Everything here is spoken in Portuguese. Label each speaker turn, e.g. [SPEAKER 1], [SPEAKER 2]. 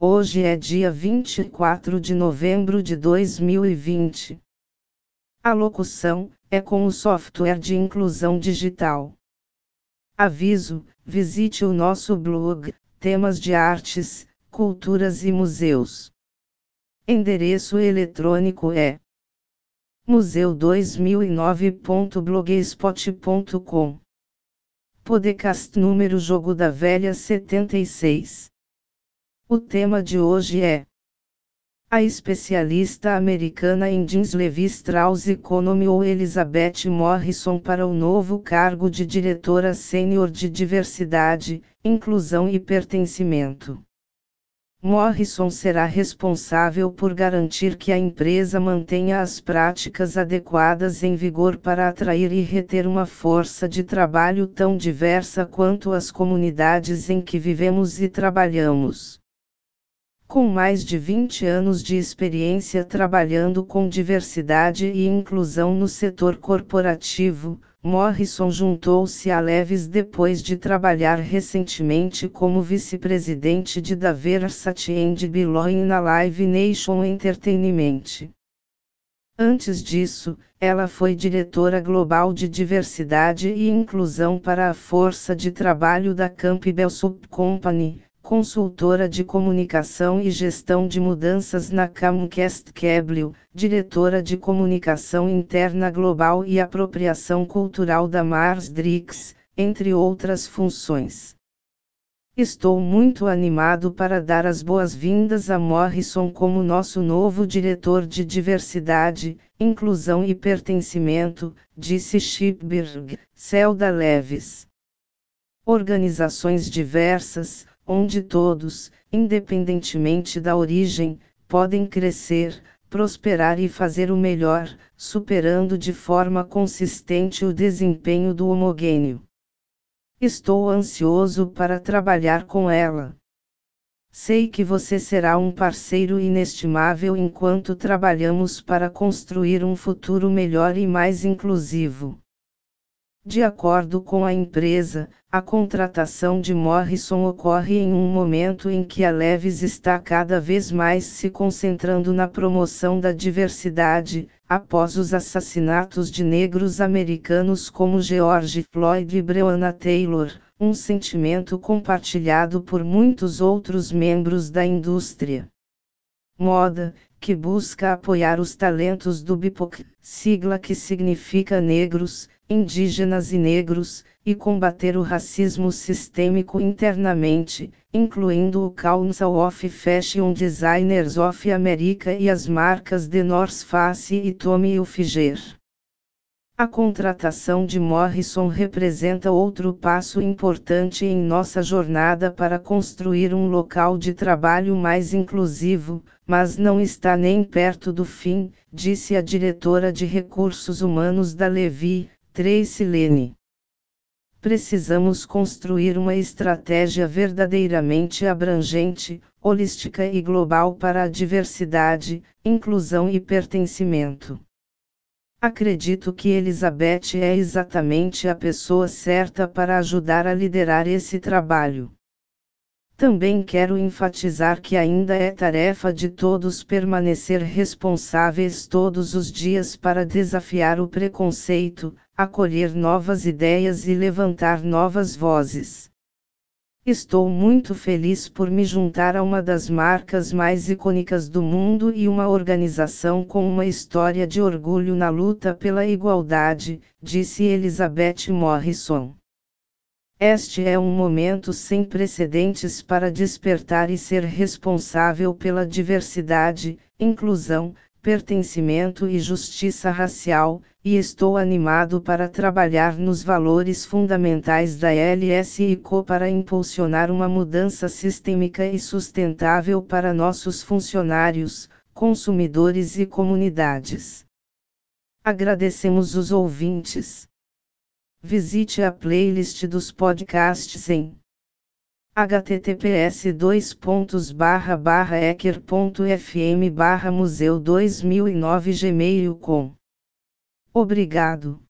[SPEAKER 1] Hoje é dia 24 de novembro de 2020. A locução é com o software de inclusão digital. Aviso: visite o nosso blog, temas de artes, culturas e museus. Endereço eletrônico é museu2009.blogspot.com. Podcast número Jogo da Velha 76. O tema de hoje é a especialista americana em Jeans Levi Strauss Economy ou Elizabeth Morrison para o novo cargo de diretora sênior de diversidade, inclusão e pertencimento. Morrison será responsável por garantir que a empresa mantenha as práticas adequadas em vigor para atrair e reter uma força de trabalho tão diversa quanto as comunidades em que vivemos e trabalhamos. Com mais de 20 anos de experiência trabalhando com diversidade e inclusão no setor corporativo, Morrison juntou-se a Leves depois de trabalhar recentemente como vice-presidente de Diversity and Belonging na Live Nation Entertainment. Antes disso, ela foi diretora global de diversidade e inclusão para a força de trabalho da Campbell Soup Company consultora de comunicação e gestão de mudanças na Comcast Cable, diretora de comunicação interna global e apropriação cultural da Mars Drix, entre outras funções. Estou muito animado para dar as boas-vindas a Morrison como nosso novo diretor de diversidade, inclusão e pertencimento, disse Shipberg, Celda Leves. Organizações diversas, onde todos, independentemente da origem, podem crescer, prosperar e fazer o melhor, superando de forma consistente o desempenho do homogêneo. Estou ansioso para trabalhar com ela. Sei que você será um parceiro inestimável enquanto trabalhamos para construir um futuro melhor e mais inclusivo. De acordo com a empresa, a contratação de Morrison ocorre em um momento em que a Levis está cada vez mais se concentrando na promoção da diversidade, após os assassinatos de negros americanos como George Floyd e Breonna Taylor, um sentimento compartilhado por muitos outros membros da indústria. Moda, que busca apoiar os talentos do BIPOC, sigla que significa negros, indígenas e negros, e combater o racismo sistêmico internamente, incluindo o Council of Fashion Designers of America e as marcas The North Face e Tommy Hilfiger. A contratação de Morrison representa outro passo importante em nossa jornada para construir um local de trabalho mais inclusivo, mas não está nem perto do fim, disse a diretora de recursos humanos da Levi, Tracy Lene. Precisamos construir uma estratégia verdadeiramente abrangente, holística e global para a diversidade, inclusão e pertencimento. Acredito que Elizabeth é exatamente a pessoa certa para ajudar a liderar esse trabalho. Também quero enfatizar que ainda é tarefa de todos permanecer responsáveis todos os dias para desafiar o preconceito, acolher novas ideias e levantar novas vozes. Estou muito feliz por me juntar a uma das marcas mais icônicas do mundo e uma organização com uma história de orgulho na luta pela igualdade, disse Elizabeth Morrison. Este é um momento sem precedentes para despertar e ser responsável pela diversidade, inclusão, pertencimento e justiça racial, e estou animado para trabalhar nos valores fundamentais da LSICO para impulsionar uma mudança sistêmica e sustentável para nossos funcionários, consumidores e comunidades. Agradecemos os ouvintes. Visite a playlist dos podcasts em https ecker.fm barra museu 2009 gmail.com Obrigado.